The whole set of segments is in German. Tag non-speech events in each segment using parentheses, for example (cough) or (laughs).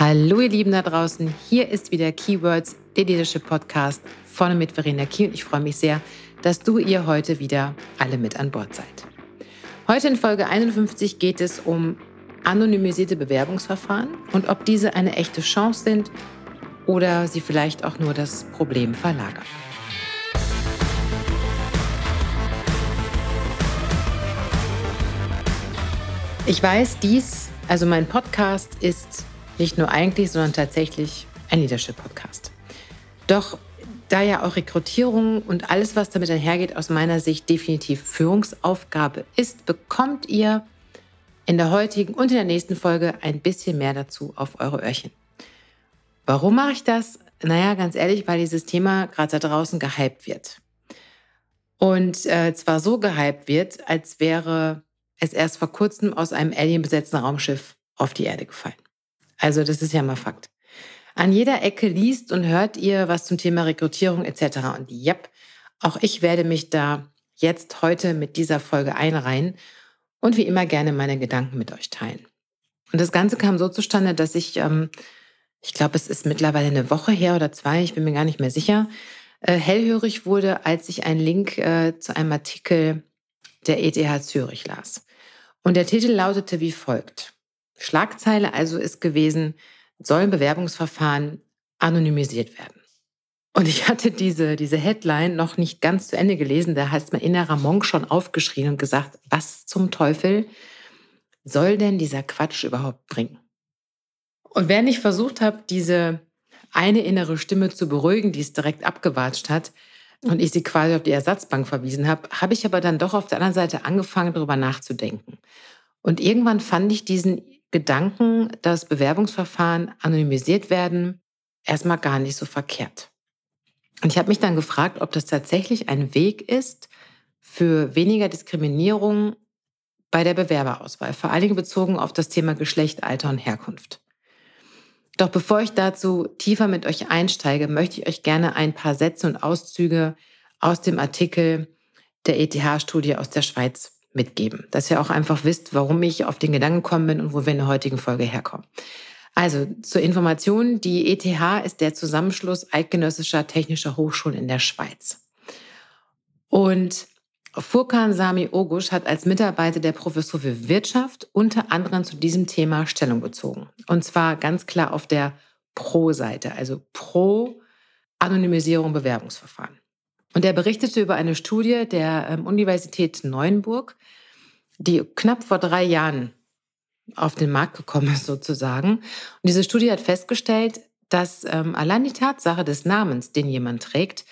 Hallo ihr Lieben da draußen, hier ist wieder Keywords, der Leadership Podcast vorne mit Verena Key und ich freue mich sehr, dass du ihr heute wieder alle mit an Bord seid. Heute in Folge 51 geht es um anonymisierte Bewerbungsverfahren und ob diese eine echte Chance sind oder sie vielleicht auch nur das Problem verlagern. Ich weiß, dies, also mein Podcast, ist nicht nur eigentlich, sondern tatsächlich ein Leadership-Podcast. Doch da ja auch Rekrutierung und alles, was damit einhergeht, aus meiner Sicht definitiv Führungsaufgabe ist, bekommt ihr in der heutigen und in der nächsten Folge ein bisschen mehr dazu auf eure Öhrchen. Warum mache ich das? Naja, ganz ehrlich, weil dieses Thema gerade da draußen gehypt wird. Und äh, zwar so gehypt wird, als wäre es erst vor kurzem aus einem alienbesetzten Raumschiff auf die Erde gefallen. Also das ist ja mal Fakt. An jeder Ecke liest und hört ihr was zum Thema Rekrutierung etc. Und yep, auch ich werde mich da jetzt heute mit dieser Folge einreihen und wie immer gerne meine Gedanken mit euch teilen. Und das Ganze kam so zustande, dass ich, ähm, ich glaube, es ist mittlerweile eine Woche her oder zwei, ich bin mir gar nicht mehr sicher, äh, hellhörig wurde, als ich einen Link äh, zu einem Artikel der ETH Zürich las. Und der Titel lautete wie folgt. Schlagzeile also ist gewesen, sollen Bewerbungsverfahren anonymisiert werden. Und ich hatte diese, diese Headline noch nicht ganz zu Ende gelesen. Da hat mein innerer Monk schon aufgeschrien und gesagt, was zum Teufel soll denn dieser Quatsch überhaupt bringen? Und während ich versucht habe, diese eine innere Stimme zu beruhigen, die es direkt abgewatscht hat, und ich sie quasi auf die Ersatzbank verwiesen habe, habe ich aber dann doch auf der anderen Seite angefangen, darüber nachzudenken. Und irgendwann fand ich diesen Gedanken, dass Bewerbungsverfahren anonymisiert werden, erstmal gar nicht so verkehrt. Und ich habe mich dann gefragt, ob das tatsächlich ein Weg ist für weniger Diskriminierung bei der Bewerberauswahl, vor allen Dingen bezogen auf das Thema Geschlecht, Alter und Herkunft. Doch bevor ich dazu tiefer mit euch einsteige, möchte ich euch gerne ein paar Sätze und Auszüge aus dem Artikel der ETH-Studie aus der Schweiz mitgeben, dass ihr auch einfach wisst, warum ich auf den Gedanken gekommen bin und wo wir in der heutigen Folge herkommen. Also zur Information, die ETH ist der Zusammenschluss eidgenössischer technischer Hochschulen in der Schweiz. Und Furkan Sami Ogusch hat als Mitarbeiter der Professur für Wirtschaft unter anderem zu diesem Thema Stellung bezogen. Und zwar ganz klar auf der Pro-Seite, also pro Anonymisierung Bewerbungsverfahren. Und er berichtete über eine Studie der ähm, Universität Neuenburg, die knapp vor drei Jahren auf den Markt gekommen ist sozusagen. Und diese Studie hat festgestellt, dass ähm, allein die Tatsache des Namens, den jemand trägt,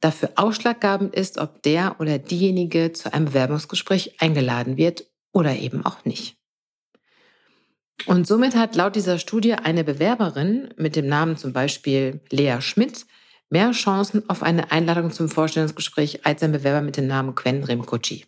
dafür ausschlaggebend ist, ob der oder diejenige zu einem Bewerbungsgespräch eingeladen wird oder eben auch nicht. Und somit hat laut dieser Studie eine Bewerberin mit dem Namen zum Beispiel Lea Schmidt mehr Chancen auf eine Einladung zum Vorstellungsgespräch als ein Bewerber mit dem Namen Quen Rimkochi.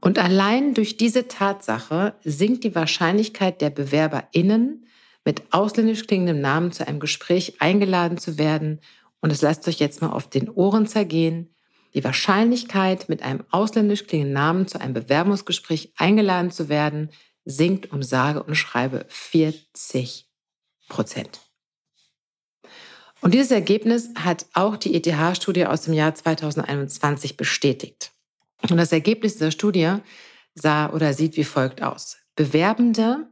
Und allein durch diese Tatsache sinkt die Wahrscheinlichkeit der BewerberInnen, mit ausländisch klingendem Namen zu einem Gespräch eingeladen zu werden. Und es lasst euch jetzt mal auf den Ohren zergehen. Die Wahrscheinlichkeit, mit einem ausländisch klingenden Namen zu einem Bewerbungsgespräch eingeladen zu werden, sinkt um sage und schreibe 40 Prozent. Und dieses Ergebnis hat auch die ETH-Studie aus dem Jahr 2021 bestätigt. Und das Ergebnis dieser Studie sah oder sieht wie folgt aus. Bewerbende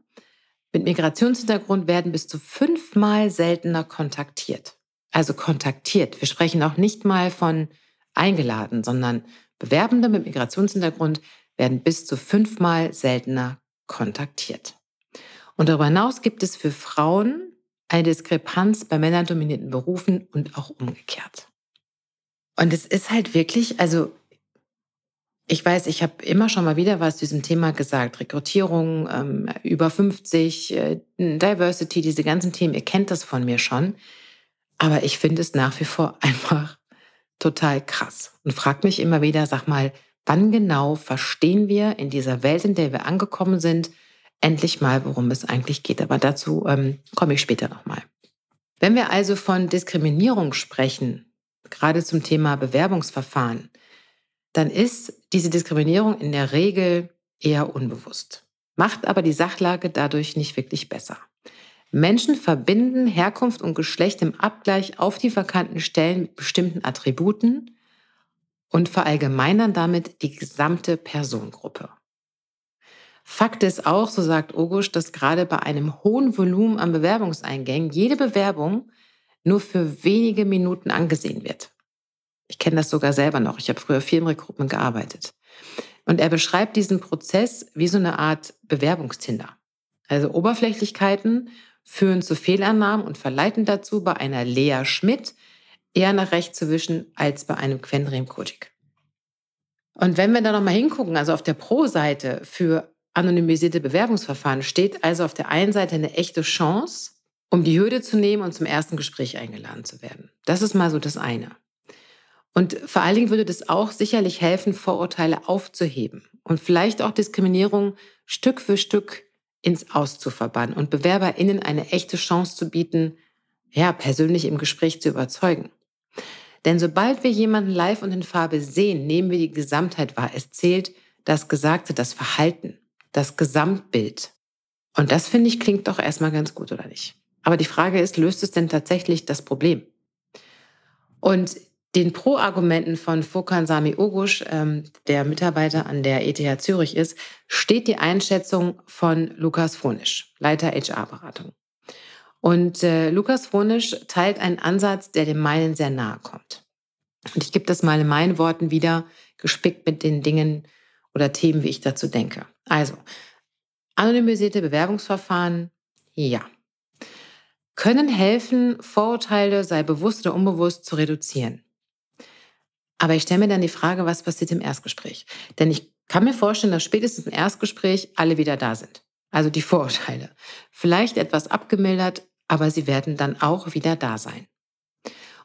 mit Migrationshintergrund werden bis zu fünfmal seltener kontaktiert. Also kontaktiert. Wir sprechen auch nicht mal von eingeladen, sondern Bewerbende mit Migrationshintergrund werden bis zu fünfmal seltener kontaktiert. Und darüber hinaus gibt es für Frauen eine Diskrepanz bei männerdominierten Berufen und auch umgekehrt. Und es ist halt wirklich, also ich weiß, ich habe immer schon mal wieder was zu diesem Thema gesagt. Rekrutierung, ähm, über 50, äh, Diversity, diese ganzen Themen, ihr kennt das von mir schon. Aber ich finde es nach wie vor (laughs) einfach total krass und frage mich immer wieder, sag mal, wann genau verstehen wir in dieser Welt, in der wir angekommen sind, endlich mal, worum es eigentlich geht. Aber dazu ähm, komme ich später nochmal. Wenn wir also von Diskriminierung sprechen, gerade zum Thema Bewerbungsverfahren, dann ist diese Diskriminierung in der Regel eher unbewusst, macht aber die Sachlage dadurch nicht wirklich besser. Menschen verbinden Herkunft und Geschlecht im Abgleich auf die vakanten Stellen mit bestimmten Attributen und verallgemeinern damit die gesamte Personengruppe. Fakt ist auch, so sagt Ogusch, dass gerade bei einem hohen Volumen an Bewerbungseingängen jede Bewerbung nur für wenige Minuten angesehen wird. Ich kenne das sogar selber noch. Ich habe früher viel im Recruitment gearbeitet. Und er beschreibt diesen Prozess wie so eine Art Bewerbungstinder. Also Oberflächlichkeiten führen zu Fehlannahmen und verleiten dazu, bei einer Lea Schmidt eher nach rechts zu wischen als bei einem Quendrim Kotik. Und wenn wir da nochmal hingucken, also auf der Pro-Seite für anonymisierte Bewerbungsverfahren steht also auf der einen Seite eine echte Chance, um die Hürde zu nehmen und zum ersten Gespräch eingeladen zu werden. Das ist mal so das eine. Und vor allen Dingen würde das auch sicherlich helfen, Vorurteile aufzuheben und vielleicht auch Diskriminierung Stück für Stück ins Aus zu verbannen und BewerberInnen eine echte Chance zu bieten, ja, persönlich im Gespräch zu überzeugen. Denn sobald wir jemanden live und in Farbe sehen, nehmen wir die Gesamtheit wahr. Es zählt das Gesagte, das Verhalten, das Gesamtbild. Und das finde ich klingt doch erstmal ganz gut, oder nicht? Aber die Frage ist, löst es denn tatsächlich das Problem? Und den Pro-Argumenten von Fokan Sami Ogusch, ähm, der Mitarbeiter an der ETH Zürich ist, steht die Einschätzung von Lukas Fronisch, Leiter HR-Beratung. Und äh, Lukas Fronisch teilt einen Ansatz, der dem meinen sehr nahe kommt. Und ich gebe das mal in meinen Worten wieder, gespickt mit den Dingen oder Themen, wie ich dazu denke. Also, anonymisierte Bewerbungsverfahren, ja. Können helfen, Vorurteile, sei bewusst oder unbewusst, zu reduzieren. Aber ich stelle mir dann die Frage, was passiert im Erstgespräch? Denn ich kann mir vorstellen, dass spätestens im Erstgespräch alle wieder da sind. Also die Vorurteile. Vielleicht etwas abgemildert, aber sie werden dann auch wieder da sein.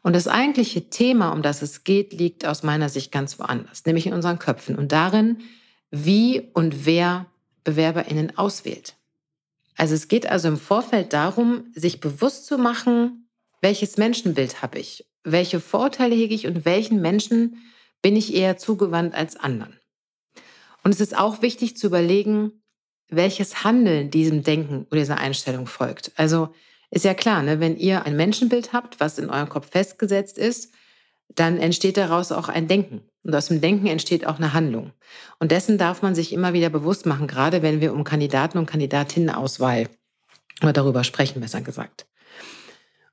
Und das eigentliche Thema, um das es geht, liegt aus meiner Sicht ganz woanders, nämlich in unseren Köpfen und darin, wie und wer Bewerberinnen auswählt. Also es geht also im Vorfeld darum, sich bewusst zu machen, welches Menschenbild habe ich welche Vorteile hege ich und welchen Menschen bin ich eher zugewandt als anderen. Und es ist auch wichtig zu überlegen, welches Handeln diesem Denken oder dieser Einstellung folgt. Also ist ja klar, ne, wenn ihr ein Menschenbild habt, was in eurem Kopf festgesetzt ist, dann entsteht daraus auch ein Denken. Und aus dem Denken entsteht auch eine Handlung. Und dessen darf man sich immer wieder bewusst machen, gerade wenn wir um Kandidaten und Kandidatinnenauswahl oder darüber sprechen, besser gesagt.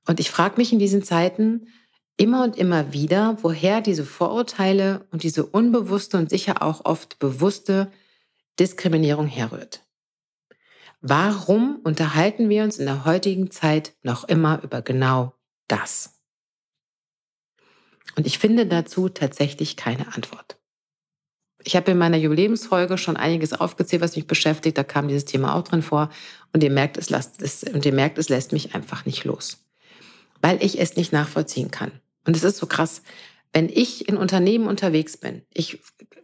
Und ich frage mich in diesen Zeiten, immer und immer wieder, woher diese Vorurteile und diese unbewusste und sicher auch oft bewusste Diskriminierung herrührt. Warum unterhalten wir uns in der heutigen Zeit noch immer über genau das? Und ich finde dazu tatsächlich keine Antwort. Ich habe in meiner Jubiläumsfolge schon einiges aufgezählt, was mich beschäftigt. Da kam dieses Thema auch drin vor. Und ihr merkt, es, lasst, es, und ihr merkt, es lässt mich einfach nicht los. Weil ich es nicht nachvollziehen kann. Und es ist so krass, wenn ich in Unternehmen unterwegs bin, ich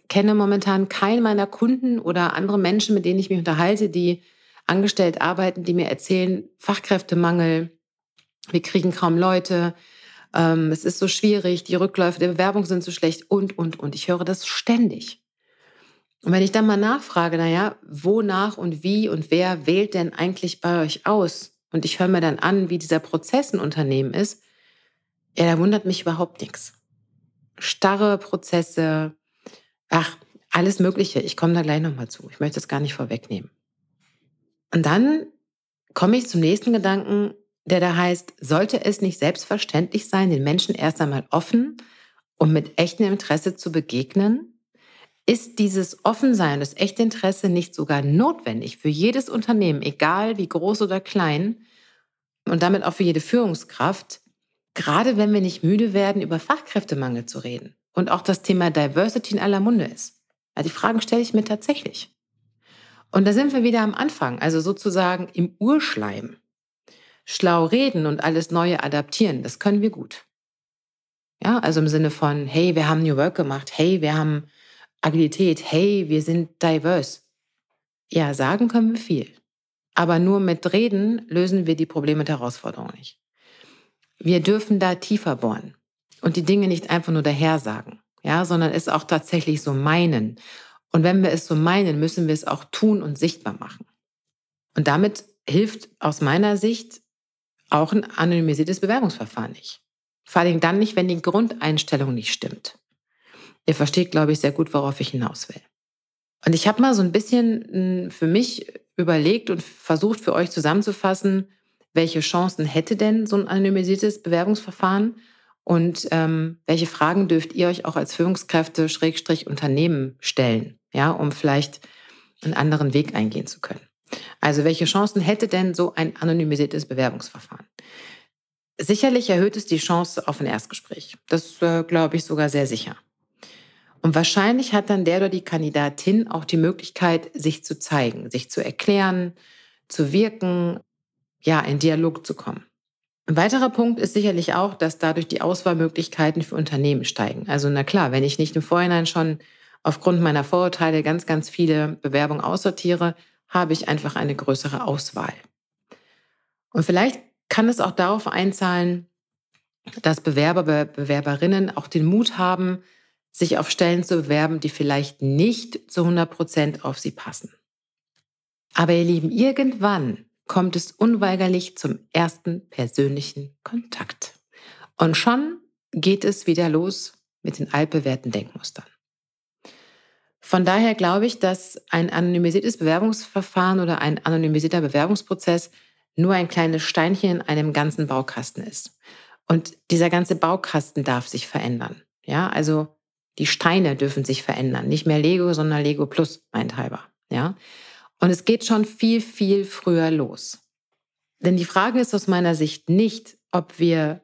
kenne momentan keinen meiner Kunden oder andere Menschen, mit denen ich mich unterhalte, die angestellt arbeiten, die mir erzählen, Fachkräftemangel, wir kriegen kaum Leute, ähm, es ist so schwierig, die Rückläufe der Bewerbung sind so schlecht und, und, und. Ich höre das ständig. Und wenn ich dann mal nachfrage, naja, wonach und wie und wer wählt denn eigentlich bei euch aus? Und ich höre mir dann an, wie dieser Prozess ein Unternehmen ist, ja, da wundert mich überhaupt nichts. Starre Prozesse, ach, alles Mögliche. Ich komme da gleich nochmal zu. Ich möchte das gar nicht vorwegnehmen. Und dann komme ich zum nächsten Gedanken, der da heißt, sollte es nicht selbstverständlich sein, den Menschen erst einmal offen und mit echtem Interesse zu begegnen? Ist dieses Offensein, das echte Interesse nicht sogar notwendig für jedes Unternehmen, egal wie groß oder klein, und damit auch für jede Führungskraft, gerade wenn wir nicht müde werden, über Fachkräftemangel zu reden und auch das Thema Diversity in aller Munde ist. Ja, die Fragen stelle ich mir tatsächlich. Und da sind wir wieder am Anfang, also sozusagen im Urschleim. Schlau reden und alles Neue adaptieren, das können wir gut. Ja, also im Sinne von, hey, wir haben New Work gemacht, hey, wir haben Agilität, hey, wir sind diverse. Ja, sagen können wir viel. Aber nur mit Reden lösen wir die Probleme und Herausforderungen nicht. Wir dürfen da tiefer bohren und die Dinge nicht einfach nur daher sagen, ja, sondern es auch tatsächlich so meinen. Und wenn wir es so meinen, müssen wir es auch tun und sichtbar machen. Und damit hilft aus meiner Sicht auch ein anonymisiertes Bewerbungsverfahren nicht. Vor allem dann nicht, wenn die Grundeinstellung nicht stimmt. Ihr versteht, glaube ich, sehr gut, worauf ich hinaus will. Und ich habe mal so ein bisschen hm, für mich überlegt und versucht für euch zusammenzufassen, welche Chancen hätte denn so ein anonymisiertes Bewerbungsverfahren und ähm, welche Fragen dürft ihr euch auch als Führungskräfte Schrägstrich Unternehmen stellen, ja, um vielleicht einen anderen Weg eingehen zu können. Also welche Chancen hätte denn so ein anonymisiertes Bewerbungsverfahren? Sicherlich erhöht es die Chance auf ein Erstgespräch. Das äh, glaube ich sogar sehr sicher. Und wahrscheinlich hat dann der oder die Kandidatin auch die Möglichkeit, sich zu zeigen, sich zu erklären, zu wirken, ja, in Dialog zu kommen. Ein weiterer Punkt ist sicherlich auch, dass dadurch die Auswahlmöglichkeiten für Unternehmen steigen. Also na klar, wenn ich nicht im Vorhinein schon aufgrund meiner Vorurteile ganz, ganz viele Bewerbungen aussortiere, habe ich einfach eine größere Auswahl. Und vielleicht kann es auch darauf einzahlen, dass Bewerber, Bewerberinnen auch den Mut haben, sich auf Stellen zu bewerben, die vielleicht nicht zu 100 Prozent auf sie passen. Aber ihr Lieben, irgendwann kommt es unweigerlich zum ersten persönlichen Kontakt. Und schon geht es wieder los mit den altbewährten Denkmustern. Von daher glaube ich, dass ein anonymisiertes Bewerbungsverfahren oder ein anonymisierter Bewerbungsprozess nur ein kleines Steinchen in einem ganzen Baukasten ist. Und dieser ganze Baukasten darf sich verändern. Ja, also die Steine dürfen sich verändern. Nicht mehr Lego, sondern Lego Plus, meint halber. Ja? Und es geht schon viel, viel früher los. Denn die Frage ist aus meiner Sicht nicht, ob wir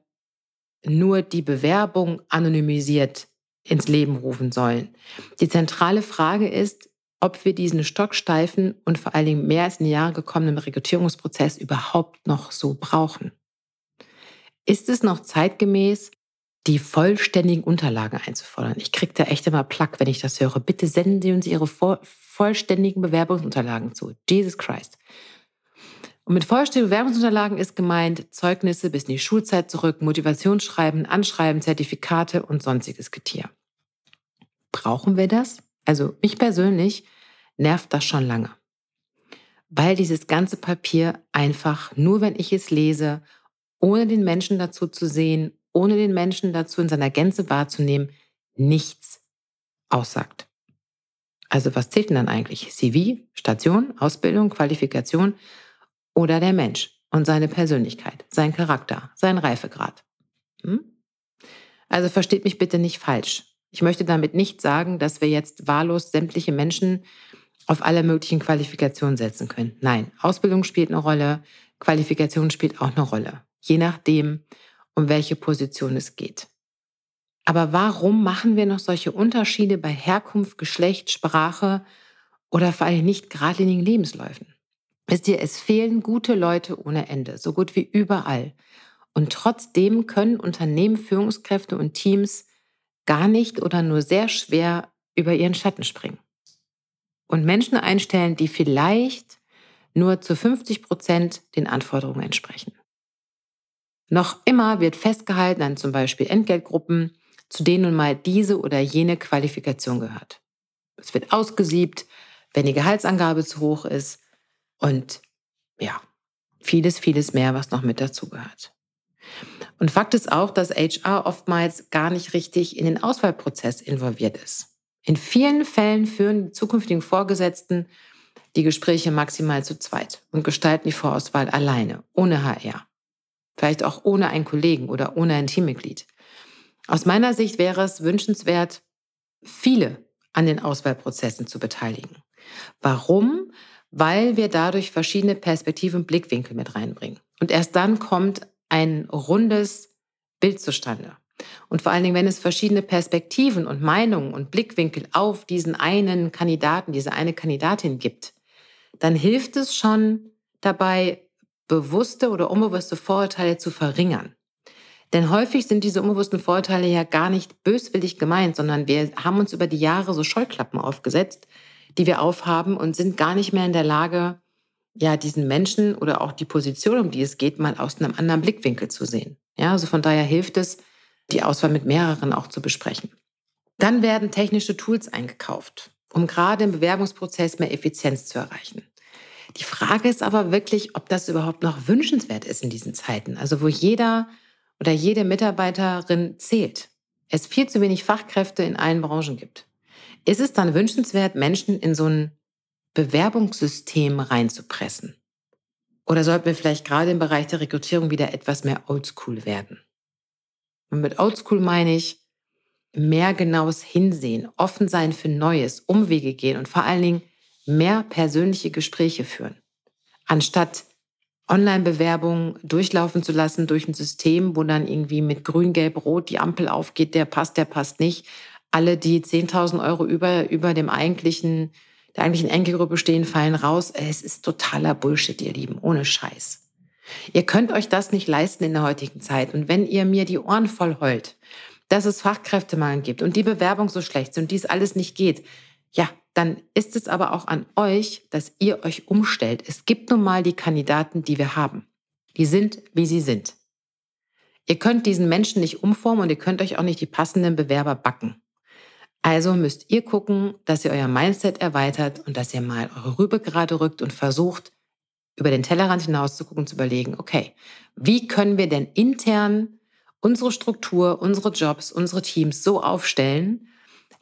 nur die Bewerbung anonymisiert ins Leben rufen sollen. Die zentrale Frage ist, ob wir diesen stocksteifen und vor allen Dingen mehr als in die Jahre gekommenen Rekrutierungsprozess überhaupt noch so brauchen. Ist es noch zeitgemäß, die vollständigen Unterlagen einzufordern. Ich kriege da echt immer Plack, wenn ich das höre. Bitte senden Sie uns Ihre vollständigen Bewerbungsunterlagen zu. Jesus Christ. Und mit vollständigen Bewerbungsunterlagen ist gemeint Zeugnisse bis in die Schulzeit zurück, Motivationsschreiben, Anschreiben, Zertifikate und sonstiges Getier. Brauchen wir das? Also mich persönlich nervt das schon lange. Weil dieses ganze Papier einfach, nur wenn ich es lese, ohne den Menschen dazu zu sehen ohne den Menschen dazu in seiner Gänze wahrzunehmen, nichts aussagt. Also was zählt denn dann eigentlich? CV, Station, Ausbildung, Qualifikation oder der Mensch und seine Persönlichkeit, sein Charakter, sein Reifegrad? Hm? Also versteht mich bitte nicht falsch. Ich möchte damit nicht sagen, dass wir jetzt wahllos sämtliche Menschen auf alle möglichen Qualifikationen setzen können. Nein, Ausbildung spielt eine Rolle, Qualifikation spielt auch eine Rolle. Je nachdem, um welche Position es geht. Aber warum machen wir noch solche Unterschiede bei Herkunft, Geschlecht, Sprache oder vor allem nicht geradlinigen Lebensläufen? Wisst ihr, es fehlen gute Leute ohne Ende, so gut wie überall. Und trotzdem können Unternehmen, Führungskräfte und Teams gar nicht oder nur sehr schwer über ihren Schatten springen. Und Menschen einstellen, die vielleicht nur zu 50 Prozent den Anforderungen entsprechen. Noch immer wird festgehalten an zum Beispiel Entgeltgruppen, zu denen nun mal diese oder jene Qualifikation gehört. Es wird ausgesiebt, wenn die Gehaltsangabe zu hoch ist und ja, vieles, vieles mehr, was noch mit dazugehört. Und Fakt ist auch, dass HR oftmals gar nicht richtig in den Auswahlprozess involviert ist. In vielen Fällen führen die zukünftigen Vorgesetzten die Gespräche maximal zu zweit und gestalten die Vorauswahl alleine, ohne HR. Vielleicht auch ohne einen Kollegen oder ohne ein Teammitglied. Aus meiner Sicht wäre es wünschenswert, viele an den Auswahlprozessen zu beteiligen. Warum? Weil wir dadurch verschiedene Perspektiven und Blickwinkel mit reinbringen. Und erst dann kommt ein rundes Bild zustande. Und vor allen Dingen, wenn es verschiedene Perspektiven und Meinungen und Blickwinkel auf diesen einen Kandidaten, diese eine Kandidatin gibt, dann hilft es schon dabei, bewusste oder unbewusste Vorurteile zu verringern. Denn häufig sind diese unbewussten Vorurteile ja gar nicht böswillig gemeint, sondern wir haben uns über die Jahre so Scheuklappen aufgesetzt, die wir aufhaben und sind gar nicht mehr in der Lage, ja, diesen Menschen oder auch die Position, um die es geht, mal aus einem anderen Blickwinkel zu sehen. Ja, also von daher hilft es, die Auswahl mit mehreren auch zu besprechen. Dann werden technische Tools eingekauft, um gerade im Bewerbungsprozess mehr Effizienz zu erreichen. Die Frage ist aber wirklich, ob das überhaupt noch wünschenswert ist in diesen Zeiten. Also wo jeder oder jede Mitarbeiterin zählt. Es viel zu wenig Fachkräfte in allen Branchen gibt. Ist es dann wünschenswert, Menschen in so ein Bewerbungssystem reinzupressen? Oder sollten wir vielleicht gerade im Bereich der Rekrutierung wieder etwas mehr oldschool werden? Und mit oldschool meine ich mehr genaues Hinsehen, offen sein für Neues, Umwege gehen und vor allen Dingen mehr persönliche Gespräche führen. Anstatt Online-Bewerbungen durchlaufen zu lassen durch ein System, wo dann irgendwie mit grün, gelb, rot die Ampel aufgeht, der passt, der passt nicht. Alle, die 10.000 Euro über, über dem eigentlichen, der eigentlichen Enkelgruppe stehen, fallen raus. Es ist totaler Bullshit, ihr Lieben, ohne Scheiß. Ihr könnt euch das nicht leisten in der heutigen Zeit. Und wenn ihr mir die Ohren voll heult, dass es Fachkräftemangel gibt und die Bewerbung so schlecht ist und dies alles nicht geht, ja, dann ist es aber auch an euch, dass ihr euch umstellt. Es gibt nun mal die Kandidaten, die wir haben. Die sind, wie sie sind. Ihr könnt diesen Menschen nicht umformen und ihr könnt euch auch nicht die passenden Bewerber backen. Also müsst ihr gucken, dass ihr euer Mindset erweitert und dass ihr mal eure Rübe gerade rückt und versucht, über den Tellerrand hinaus zu gucken, zu überlegen, okay, wie können wir denn intern unsere Struktur, unsere Jobs, unsere Teams so aufstellen,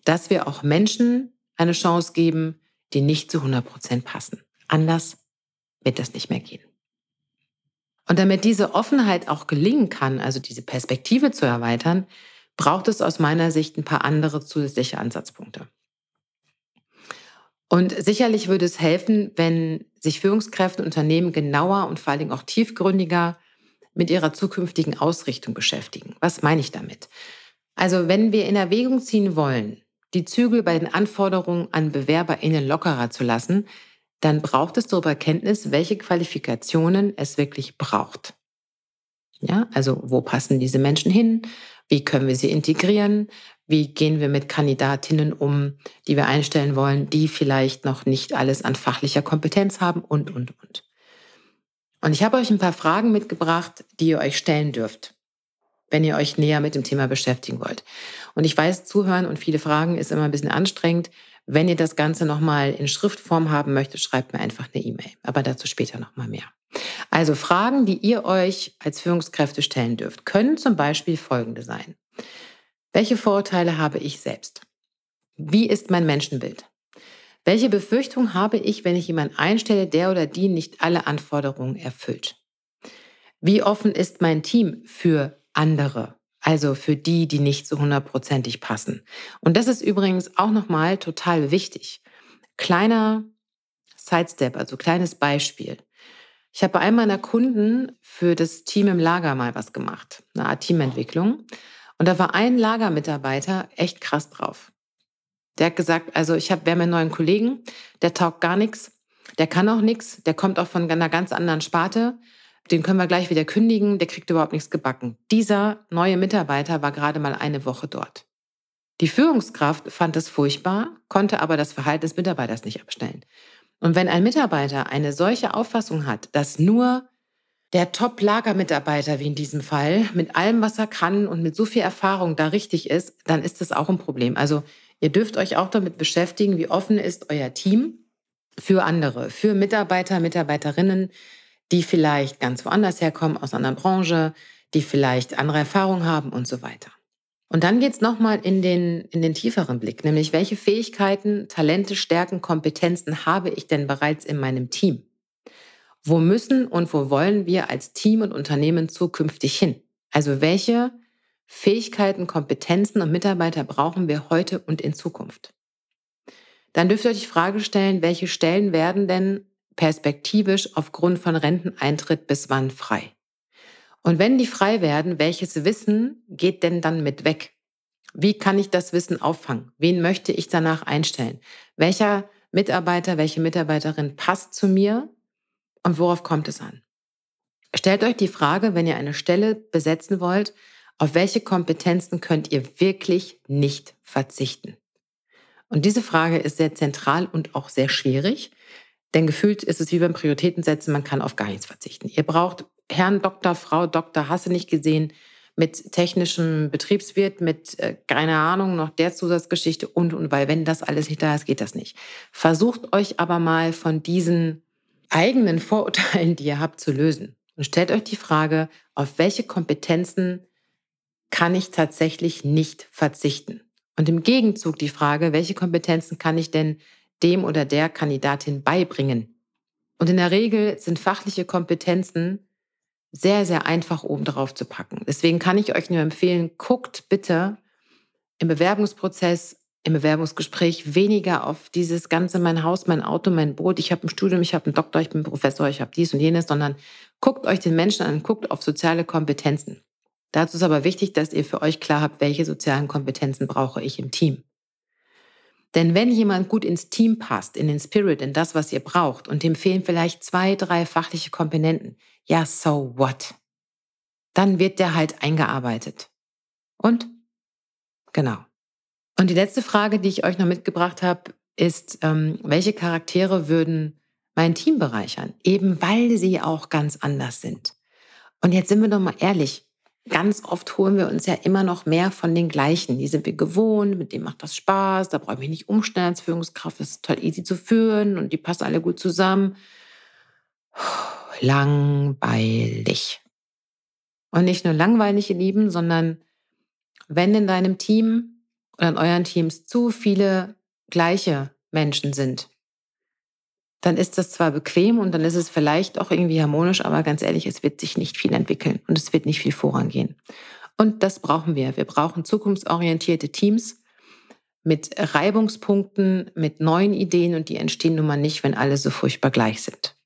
dass wir auch Menschen eine Chance geben, die nicht zu 100 Prozent passen. Anders wird das nicht mehr gehen. Und damit diese Offenheit auch gelingen kann, also diese Perspektive zu erweitern, braucht es aus meiner Sicht ein paar andere zusätzliche Ansatzpunkte. Und sicherlich würde es helfen, wenn sich Führungskräfte und Unternehmen genauer und vor allen Dingen auch tiefgründiger mit ihrer zukünftigen Ausrichtung beschäftigen. Was meine ich damit? Also wenn wir in Erwägung ziehen wollen, die Zügel bei den Anforderungen an BewerberInnen lockerer zu lassen, dann braucht es darüber Kenntnis, welche Qualifikationen es wirklich braucht. Ja, also wo passen diese Menschen hin? Wie können wir sie integrieren? Wie gehen wir mit Kandidatinnen um, die wir einstellen wollen, die vielleicht noch nicht alles an fachlicher Kompetenz haben und, und, und. Und ich habe euch ein paar Fragen mitgebracht, die ihr euch stellen dürft wenn ihr euch näher mit dem Thema beschäftigen wollt. Und ich weiß, zuhören und viele Fragen ist immer ein bisschen anstrengend. Wenn ihr das Ganze nochmal in Schriftform haben möchtet, schreibt mir einfach eine E-Mail. Aber dazu später nochmal mehr. Also Fragen, die ihr euch als Führungskräfte stellen dürft, können zum Beispiel folgende sein. Welche Vorurteile habe ich selbst? Wie ist mein Menschenbild? Welche Befürchtung habe ich, wenn ich jemanden einstelle, der oder die nicht alle Anforderungen erfüllt? Wie offen ist mein Team für andere. Also für die, die nicht so hundertprozentig passen. Und das ist übrigens auch nochmal total wichtig. Kleiner Sidestep, also kleines Beispiel. Ich habe bei einem meiner Kunden für das Team im Lager mal was gemacht, eine Art Teamentwicklung. Und da war ein Lagermitarbeiter echt krass drauf. Der hat gesagt, also ich habe, wir haben einen neuen Kollegen, der taugt gar nichts, der kann auch nichts, der kommt auch von einer ganz anderen Sparte den können wir gleich wieder kündigen, der kriegt überhaupt nichts gebacken. Dieser neue Mitarbeiter war gerade mal eine Woche dort. Die Führungskraft fand es furchtbar, konnte aber das Verhalten des Mitarbeiters nicht abstellen. Und wenn ein Mitarbeiter eine solche Auffassung hat, dass nur der Top-Lagermitarbeiter, wie in diesem Fall, mit allem, was er kann und mit so viel Erfahrung da richtig ist, dann ist das auch ein Problem. Also ihr dürft euch auch damit beschäftigen, wie offen ist euer Team für andere, für Mitarbeiter, Mitarbeiterinnen, die vielleicht ganz woanders herkommen, aus einer Branche, die vielleicht andere Erfahrungen haben und so weiter. Und dann geht's nochmal in den, in den tieferen Blick, nämlich welche Fähigkeiten, Talente, Stärken, Kompetenzen habe ich denn bereits in meinem Team? Wo müssen und wo wollen wir als Team und Unternehmen zukünftig hin? Also welche Fähigkeiten, Kompetenzen und Mitarbeiter brauchen wir heute und in Zukunft? Dann dürft ihr euch die Frage stellen, welche Stellen werden denn perspektivisch aufgrund von Renteneintritt bis wann frei? Und wenn die frei werden, welches Wissen geht denn dann mit weg? Wie kann ich das Wissen auffangen? Wen möchte ich danach einstellen? Welcher Mitarbeiter, welche Mitarbeiterin passt zu mir und worauf kommt es an? Stellt euch die Frage, wenn ihr eine Stelle besetzen wollt, auf welche Kompetenzen könnt ihr wirklich nicht verzichten? Und diese Frage ist sehr zentral und auch sehr schwierig, denn gefühlt ist es wie beim Prioritätensetzen, man kann auf gar nichts verzichten. Ihr braucht Herrn Doktor, Frau Doktor, hasse nicht gesehen, mit technischem Betriebswirt, mit, äh, keine Ahnung, noch der Zusatzgeschichte und, und, weil wenn das alles nicht da ist, geht das nicht. Versucht euch aber mal von diesen eigenen Vorurteilen, die ihr habt, zu lösen. Und stellt euch die Frage, auf welche Kompetenzen kann ich tatsächlich nicht verzichten? Und im Gegenzug die Frage, welche Kompetenzen kann ich denn dem oder der Kandidatin beibringen? Und in der Regel sind fachliche Kompetenzen sehr, sehr einfach oben drauf zu packen. Deswegen kann ich euch nur empfehlen, guckt bitte im Bewerbungsprozess, im Bewerbungsgespräch weniger auf dieses ganze mein Haus, mein Auto, mein Boot, ich habe ein Studium, ich habe einen Doktor, ich bin Professor, ich habe dies und jenes, sondern guckt euch den Menschen an, guckt auf soziale Kompetenzen. Dazu ist aber wichtig, dass ihr für euch klar habt, welche sozialen Kompetenzen brauche ich im Team. Denn wenn jemand gut ins Team passt, in den Spirit, in das, was ihr braucht, und dem fehlen vielleicht zwei, drei fachliche Komponenten, ja, so what? Dann wird der halt eingearbeitet. Und? Genau. Und die letzte Frage, die ich euch noch mitgebracht habe, ist, ähm, welche Charaktere würden mein Team bereichern? Eben weil sie auch ganz anders sind. Und jetzt sind wir doch mal ehrlich, ganz oft holen wir uns ja immer noch mehr von den gleichen. Die sind wir gewohnt, mit denen macht das Spaß, da brauche ich mich nicht umstellen als Führungskraft, das ist toll easy zu führen und die passen alle gut zusammen. Langweilig. Und nicht nur langweilig, ihr Lieben, sondern wenn in deinem Team oder in euren Teams zu viele gleiche Menschen sind, dann ist das zwar bequem und dann ist es vielleicht auch irgendwie harmonisch, aber ganz ehrlich, es wird sich nicht viel entwickeln und es wird nicht viel vorangehen. Und das brauchen wir. Wir brauchen zukunftsorientierte Teams mit Reibungspunkten, mit neuen Ideen und die entstehen nun mal nicht, wenn alle so furchtbar gleich sind.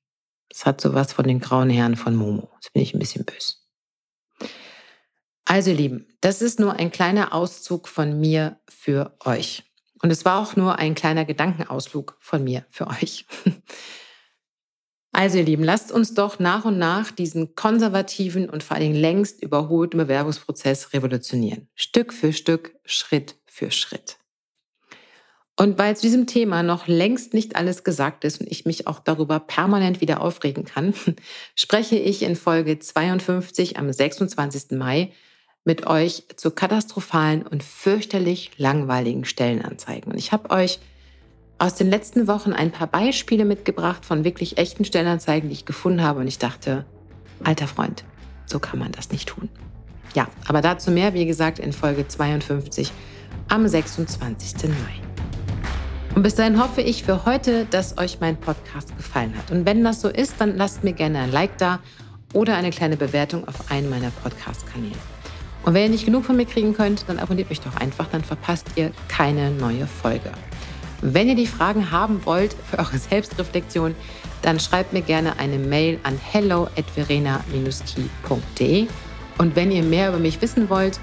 Das hat sowas von den grauen Herren von Momo. Jetzt bin ich ein bisschen böse. Also, ihr Lieben, das ist nur ein kleiner Auszug von mir für euch. Und es war auch nur ein kleiner Gedankenausflug von mir für euch. (laughs) Also ihr Lieben, lasst uns doch nach und nach diesen konservativen und vor allen Dingen längst überholten Bewerbungsprozess revolutionieren. Stück für Stück, Schritt für Schritt. Und weil zu diesem Thema noch längst nicht alles gesagt ist und ich mich auch darüber permanent wieder aufregen kann, (laughs) spreche ich in Folge 52 am 26. Mai mit euch zu katastrophalen und fürchterlich langweiligen Stellenanzeigen. Und ich habe euch aus den letzten Wochen ein paar Beispiele mitgebracht von wirklich echten Stellenanzeigen, die ich gefunden habe. Und ich dachte, alter Freund, so kann man das nicht tun. Ja, aber dazu mehr, wie gesagt, in Folge 52 am 26. Mai. Und bis dahin hoffe ich für heute, dass euch mein Podcast gefallen hat. Und wenn das so ist, dann lasst mir gerne ein Like da oder eine kleine Bewertung auf einen meiner Podcast-Kanäle. Und wenn ihr nicht genug von mir kriegen könnt, dann abonniert mich doch einfach, dann verpasst ihr keine neue Folge. Wenn ihr die Fragen haben wollt für eure (laughs) Selbstreflexion, dann schreibt mir gerne eine Mail an hello at verena-key.de. Und wenn ihr mehr über mich wissen wollt,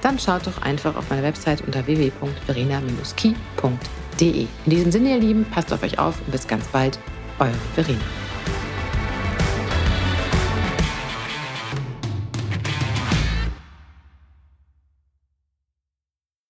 dann schaut doch einfach auf meiner Website unter www.verena-key.de. In diesem Sinne, ihr Lieben, passt auf euch auf und bis ganz bald, eure Verena.